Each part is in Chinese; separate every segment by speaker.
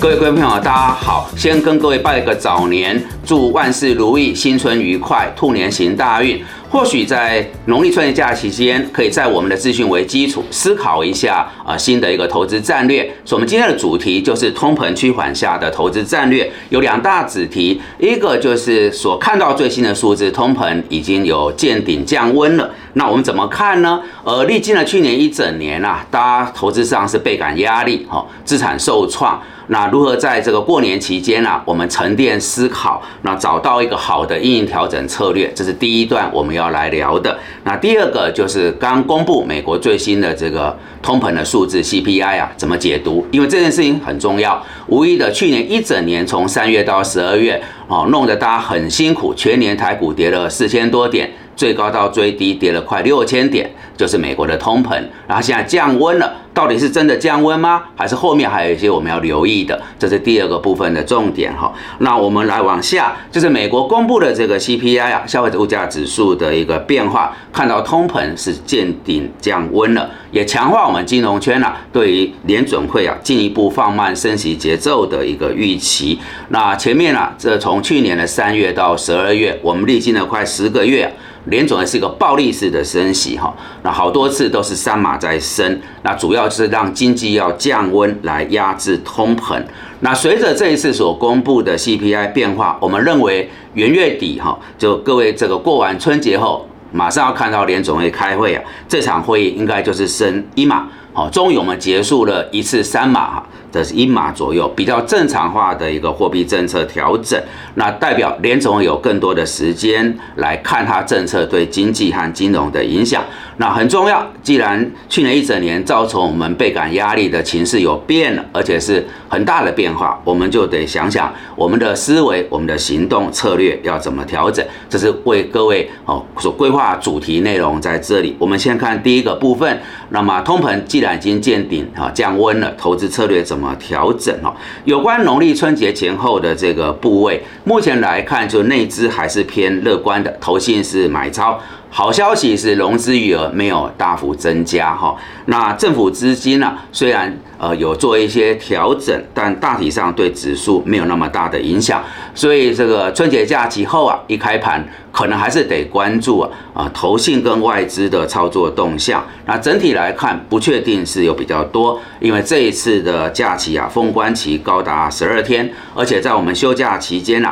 Speaker 1: 各位观众朋友，大家好！先跟各位拜个早年，祝万事如意，新春愉快，兔年行大运。或许在农历春节假期间，可以在我们的资讯为基础思考一下啊新的一个投资战略。所以，我们今天的主题就是通膨趋缓下的投资战略，有两大子题，一个就是所看到最新的数字，通膨已经有见顶降温了。那我们怎么看呢？呃，历经了去年一整年啊，大家投资上是倍感压力，哈，资产受创。那如何在这个过年期间呢，我们沉淀思考，那找到一个好的运营调整策略，这是第一段我们要来聊的。那第二个就是刚公布美国最新的这个通膨的数字 CPI 啊，怎么解读？因为这件事情很重要。无疑的，去年一整年从三月到十二月，哦，弄得大家很辛苦，全年台股跌了四千多点。最高到最低跌了快六千点，就是美国的通膨，然后现在降温了，到底是真的降温吗？还是后面还有一些我们要留意的？这是第二个部分的重点哈。那我们来往下，就是美国公布的这个 CPI 啊，消费者物价指数的一个变化，看到通膨是见顶降温了，也强化我们金融圈啊对于联准会啊进一步放慢升息节奏的一个预期。那前面啊，这从去年的三月到十二月，我们历经了快十个月。联总是一个暴力式的升息哈，那好多次都是三码在升，那主要要是让经济要降温来压制通膨。那随着这一次所公布的 CPI 变化，我们认为元月底哈，就各位这个过完春节后，马上要看到联总会开会啊，这场会议应该就是升一码，好，终于我们结束了一次三码哈。这是一码左右，比较正常化的一个货币政策调整，那代表联总有更多的时间来看它政策对经济和金融的影响。那很重要，既然去年一整年造成我们倍感压力的情势有变了，而且是很大的变化，我们就得想想我们的思维、我们的行动策略要怎么调整。这是为各位哦所规划主题内容在这里。我们先看第一个部分，那么通膨既然已经见顶啊降温了，投资策略怎么调整哦？有关农历春节前后的这个部位，目前来看就内资还是偏乐观的，投信是买超。好消息是融资余额没有大幅增加哈，那政府资金呢？虽然呃有做一些调整，但大体上对指数没有那么大的影响。所以这个春节假期后啊，一开盘可能还是得关注啊啊投信跟外资的操作动向。那整体来看，不确定是有比较多，因为这一次的假期啊，封关期高达十二天，而且在我们休假期间啊。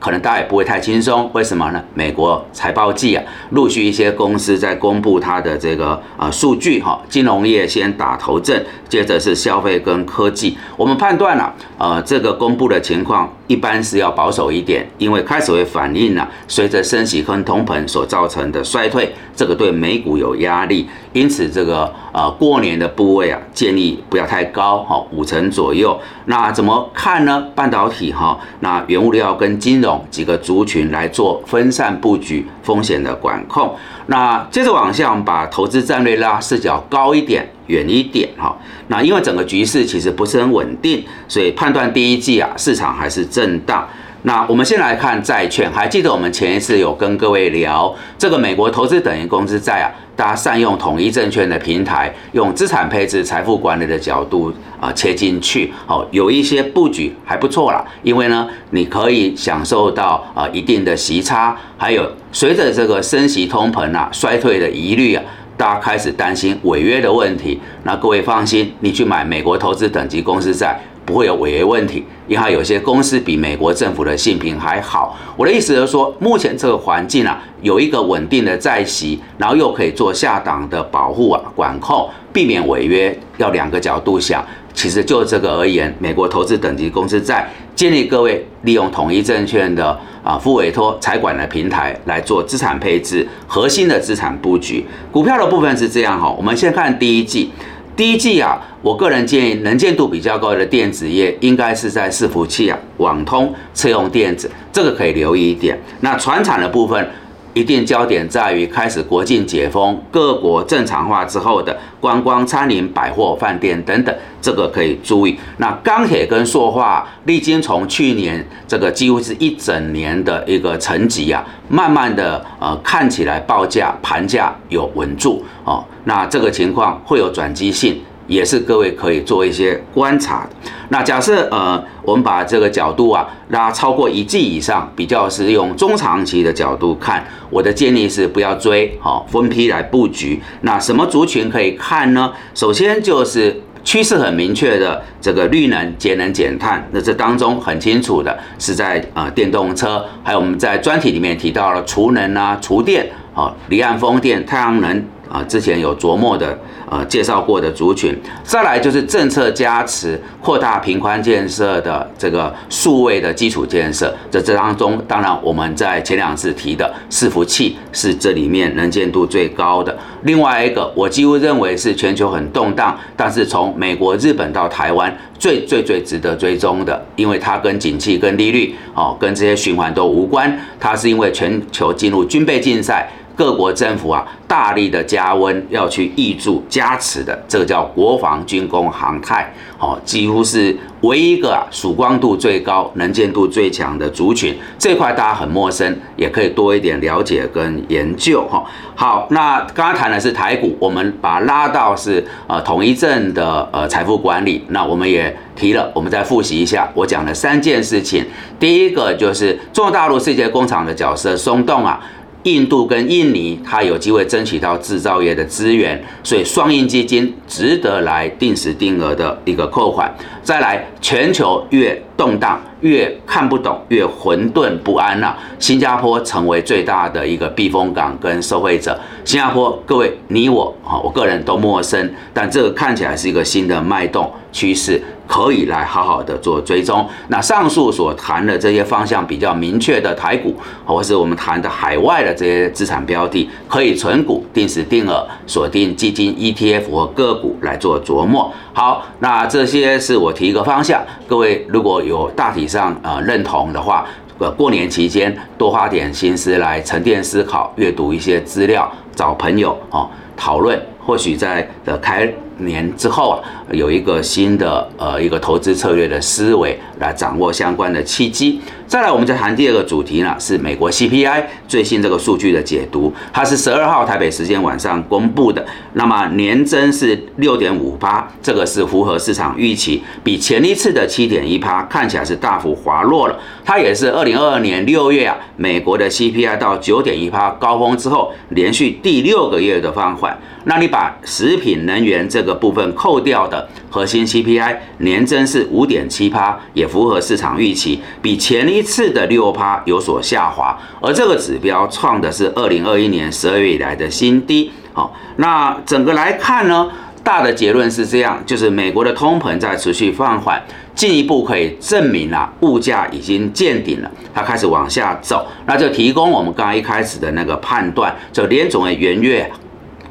Speaker 1: 可能大家也不会太轻松，为什么呢？美国财报季啊，陆续一些公司在公布它的这个啊数据哈，金融业先打头阵，接着是消费跟科技。我们判断了，呃，这个公布的情况一般是要保守一点，因为开始会反映了随着升息跟通膨所造成的衰退，这个对美股有压力。因此，这个呃过年的部位啊，建议不要太高哈，五成左右。那怎么看呢？半导体哈，那原物料跟金融几个族群来做分散布局风险的管控。那接着往下，我们把投资战略拉视角高一点、远一点哈。那因为整个局势其实不是很稳定，所以判断第一季啊市场还是震荡。那我们先来看债券，还记得我们前一次有跟各位聊这个美国投资等于公司债啊，大家善用统一证券的平台，用资产配置、财富管理的角度啊切进去，好有一些布局还不错啦。因为呢，你可以享受到啊一定的息差，还有随着这个升息通膨啊衰退的疑虑啊，大家开始担心违约的问题。那各位放心，你去买美国投资等级公司债。不会有违约问题，因为有些公司比美国政府的信评还好。我的意思是说，目前这个环境啊，有一个稳定的债息，然后又可以做下档的保护啊、管控，避免违约。要两个角度想，其实就这个而言，美国投资等级公司在，建议各位利用统一证券的啊副委托财管的平台来做资产配置，核心的资产布局。股票的部分是这样哈，我们先看第一季。第一季啊，我个人建议能见度比较高的电子业应该是在伺服器啊、网通、车用电子，这个可以留意一点。那船厂的部分，一定焦点在于开始国境解封、各国正常化之后的观光、餐饮、百货、饭店等等，这个可以注意。那钢铁跟塑化，历经从去年这个几乎是一整年的一个沉寂啊，慢慢的呃看起来报价盘价有稳住哦。那这个情况会有转机性，也是各位可以做一些观察的。那假设呃，我们把这个角度啊拉超过一季以上，比较是用中长期的角度看，我的建议是不要追，好分批来布局。那什么族群可以看呢？首先就是趋势很明确的这个绿能、节能、减碳，那这当中很清楚的是在呃电动车，还有我们在专题里面提到了储能啊、厨电，好离岸风电、太阳能。啊，之前有琢磨的，呃，介绍过的族群，再来就是政策加持、扩大平宽建设的这个数位的基础建设。这这当中，当然我们在前两次提的伺服器是这里面能见度最高的。另外一个，我几乎认为是全球很动荡，但是从美国、日本到台湾最最最值得追踪的，因为它跟景气、跟利率，哦，跟这些循环都无关。它是因为全球进入军备竞赛。各国政府啊，大力的加温，要去挹注加持的，这个叫国防军工航太，哦，几乎是唯一一个啊，曙光度最高、能见度最强的族群。这块大家很陌生，也可以多一点了解跟研究哈。好，那刚刚谈的是台股，我们把它拉到是呃统一证的呃财富管理。那我们也提了，我们再复习一下，我讲的三件事情。第一个就是中国大陆世界工厂的角色松动啊。印度跟印尼，它有机会争取到制造业的资源，所以双印基金值得来定时定额的一个扣款。再来，全球越动荡。越看不懂，越混沌不安了。新加坡成为最大的一个避风港跟受惠者。新加坡，各位你我啊，我个人都陌生，但这个看起来是一个新的脉动趋势，可以来好好的做追踪。那上述所谈的这些方向比较明确的台股，或是我们谈的海外的这些资产标的，可以存股、定时定额、锁定基金、ETF 和个股来做琢磨。好，那这些是我提一个方向，各位如果有大体上呃认同的话，呃过年期间多花点心思来沉淀思考，阅读一些资料，找朋友哦讨论，或许在的开。年之后啊，有一个新的呃一个投资策略的思维来掌握相关的契机。再来，我们再谈第二个主题呢，是美国 CPI 最新这个数据的解读。它是十二号台北时间晚上公布的，那么年增是六点五八，这个是符合市场预期，比前一次的七点一趴看起来是大幅滑落了。它也是二零二二年六月啊，美国的 CPI 到九点一趴高峰之后，连续第六个月的放缓。那你把食品能源这个部分扣掉的核心 CPI 年增是五点七趴，也符合市场预期，比前一一次的六趴有所下滑，而这个指标创的是二零二一年十二月以来的新低。好，那整个来看呢，大的结论是这样，就是美国的通膨在持续放缓，进一步可以证明啊，物价已经见顶了，它开始往下走，那就提供我们刚刚一开始的那个判断，就联总的元月。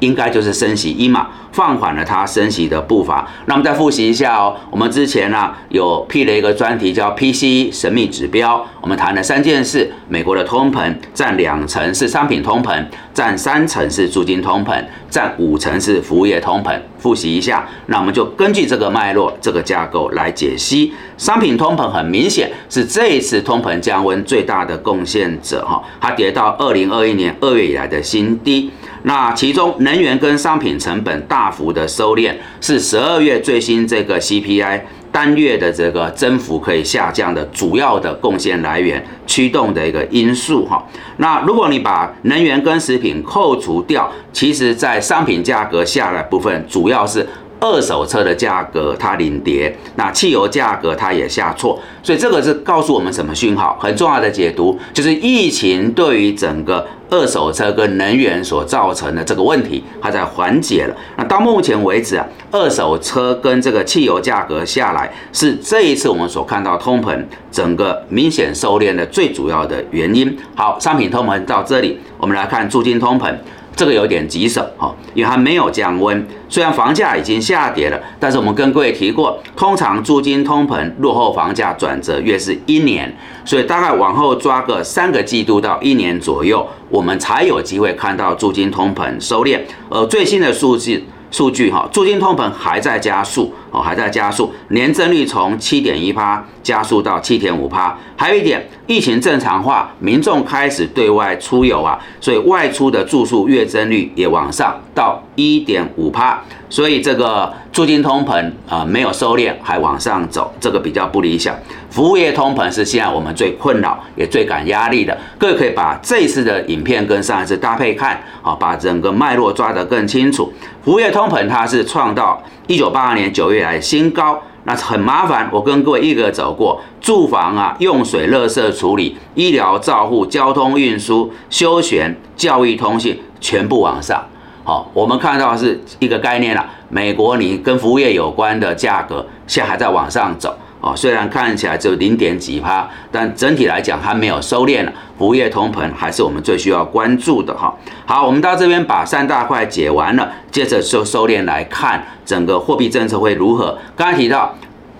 Speaker 1: 应该就是升息一码，放缓了它升息的步伐。那我们再复习一下哦，我们之前呢有辟了一个专题叫 PCE 神秘指标，我们谈了三件事：美国的通膨占两成是商品通膨，占三成是租金通膨，占五成是服务业通膨。复习一下，那我们就根据这个脉络、这个架构来解析。商品通膨很明显是这一次通膨降温最大的贡献者哈，它跌到二零二一年二月以来的新低。那其中能源跟商品成本大幅的收敛，是十二月最新这个 CPI 单月的这个增幅可以下降的主要的贡献来源，驱动的一个因素哈。那如果你把能源跟食品扣除掉，其实在商品价格下来部分，主要是。二手车的价格它领跌，那汽油价格它也下挫，所以这个是告诉我们什么讯号？很重要的解读就是疫情对于整个二手车跟能源所造成的这个问题，它在缓解了。那到目前为止啊，二手车跟这个汽油价格下来，是这一次我们所看到通膨整个明显收敛的最主要的原因。好，商品通膨到这里，我们来看租金通膨。这个有点棘手哈，因为它没有降温。虽然房价已经下跌了，但是我们跟各位提过，通常租金通膨落后房价转折月是一年，所以大概往后抓个三个季度到一年左右，我们才有机会看到租金通膨收敛。而最新的数据数据哈，租金通膨还在加速，哦还在加速，年增率从七点一趴加速到七点五趴。还有一点，疫情正常化，民众开始对外出游啊，所以外出的住宿月增率也往上到一点五趴。所以这个租金通膨啊没有收敛，还往上走，这个比较不理想。服务业通膨是现在我们最困扰也最感压力的。各位可以把这次的影片跟上一次搭配看，好，把整个脉络抓得更清楚。服务业通膨它是创到一九八二年九月来新高，那很麻烦。我跟各位一个走过，住房啊、用水、垃圾处理、医疗照护、交通运输、休闲、教育、通信，全部往上。好，我们看到是一个概念了。美国你跟服务业有关的价格，现在还在往上走。哦，虽然看起来只有零点几趴，但整体来讲还没有收敛了。服务业通膨还是我们最需要关注的哈。好，我们到这边把三大块解完了，接着就收敛来看整个货币政策会如何。刚才提到，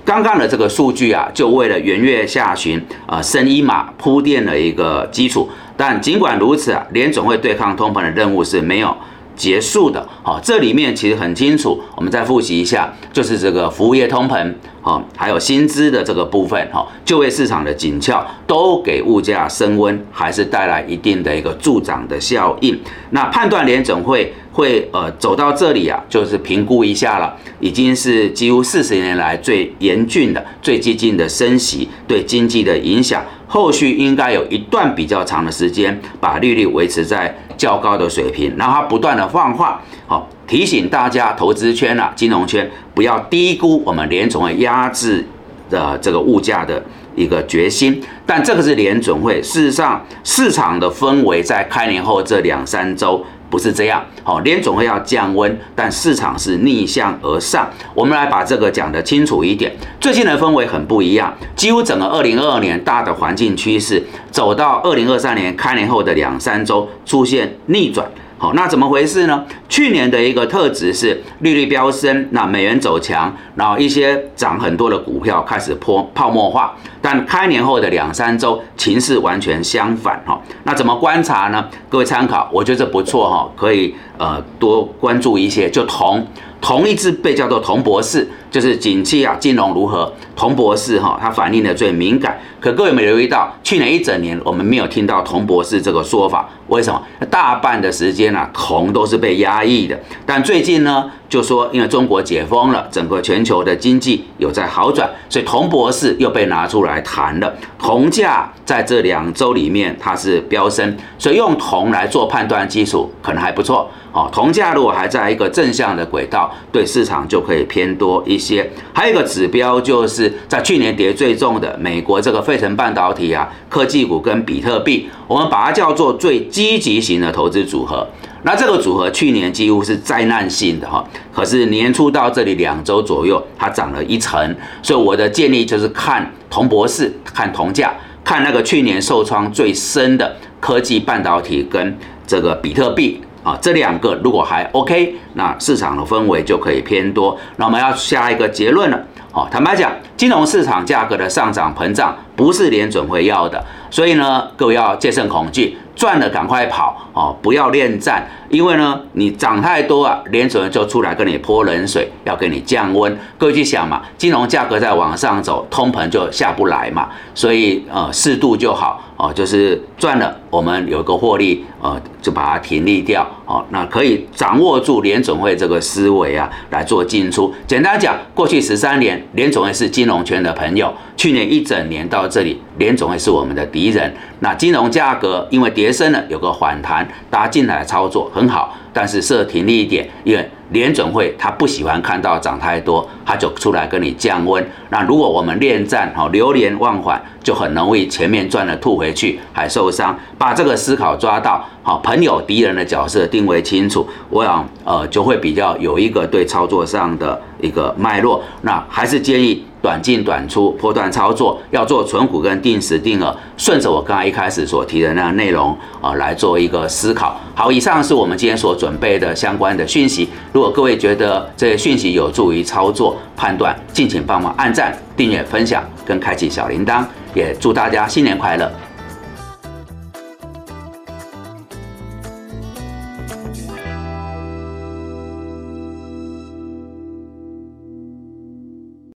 Speaker 1: 刚刚的这个数据啊，就为了元月下旬啊升一码铺垫了一个基础。但尽管如此啊，联总会对抗通膨的任务是没有。结束的，好，这里面其实很清楚，我们再复习一下，就是这个服务业通膨，好，还有薪资的这个部分，哈，就业市场的紧俏，都给物价升温，还是带来一定的一个助长的效应。那判断联总会会呃走到这里啊，就是评估一下了，已经是几乎四十年来最严峻的、最激进的升息对经济的影响。后续应该有一段比较长的时间，把利率维持在较高的水平，然后它不断的放话，好提醒大家投资圈啊、金融圈不要低估我们联总会压制的这个物价的一个决心。但这个是联总会，事实上市场的氛围在开年后这两三周。不是这样，好，联总会要降温，但市场是逆向而上。我们来把这个讲得清楚一点。最近的氛围很不一样，几乎整个二零二二年大的环境趋势，走到二零二三年开年后的两三周出现逆转。好，那怎么回事呢？去年的一个特质是利率飙升，那美元走强，然后一些涨很多的股票开始破泡沫化。但开年后的两三周，情势完全相反哈。那怎么观察呢？各位参考，我觉得不错哈，可以呃多关注一些。就铜，铜一直被叫做铜博士，就是景气啊，金融如何？铜博士哈，它反映的最敏感。可各位有没有留意到，去年一整年我们没有听到铜博士这个说法？为什么？大半的时间啊，铜都是被压抑的。但最近呢，就说因为中国解封了，整个全球的经济有在好转，所以铜博士又被拿出来谈了。铜价在这两周里面它是飙升，所以用铜来做判断基础可能还不错。哦，铜价如果还在一个正向的轨道，对市场就可以偏多一些。还有一个指标就是在去年跌最重的美国这个费城半导体啊，科技股跟比特币，我们把它叫做最积极型的投资组合。那这个组合去年几乎是灾难性的哈，可是年初到这里两周左右，它涨了一成。所以我的建议就是看铜博士，看铜价，看那个去年受创最深的科技半导体跟这个比特币。啊，这两个如果还 OK，那市场的氛围就可以偏多。那我们要下一个结论了。哦，坦白讲，金融市场价格的上涨膨胀不是联准会要的，所以呢，各位要戒慎恐惧，赚了赶快跑哦，不要恋战，因为呢，你涨太多啊，联准就出来跟你泼冷水，要给你降温。各位去想嘛，金融价格在往上走，通膨就下不来嘛，所以呃，适度就好。哦，就是赚了，我们有个获利，呃，就把它停利掉。哦，那可以掌握住联总会这个思维啊，来做进出。简单讲，过去十三年，联总会是金融圈的朋友。去年一整年到这里，联总会是我们的敌人。那金融价格因为跌升了，有个反弹，大家进来操作很好。但是设停利一点，因为联准会他不喜欢看到涨太多，他就出来跟你降温。那如果我们恋战，好流连忘返，就很容易前面赚了吐回去，还受伤。把这个思考抓到，好朋友敌人的角色定位清楚，我想呃就会比较有一个对操作上的一个脉络。那还是建议。短进短出，波段操作要做存股跟定时定额，顺着我刚才一开始所提的那个内容啊来做一个思考。好，以上是我们今天所准备的相关的讯息。如果各位觉得这些讯息有助于操作判断，敬请帮忙按赞、订阅、分享跟开启小铃铛。也祝大家新年快乐！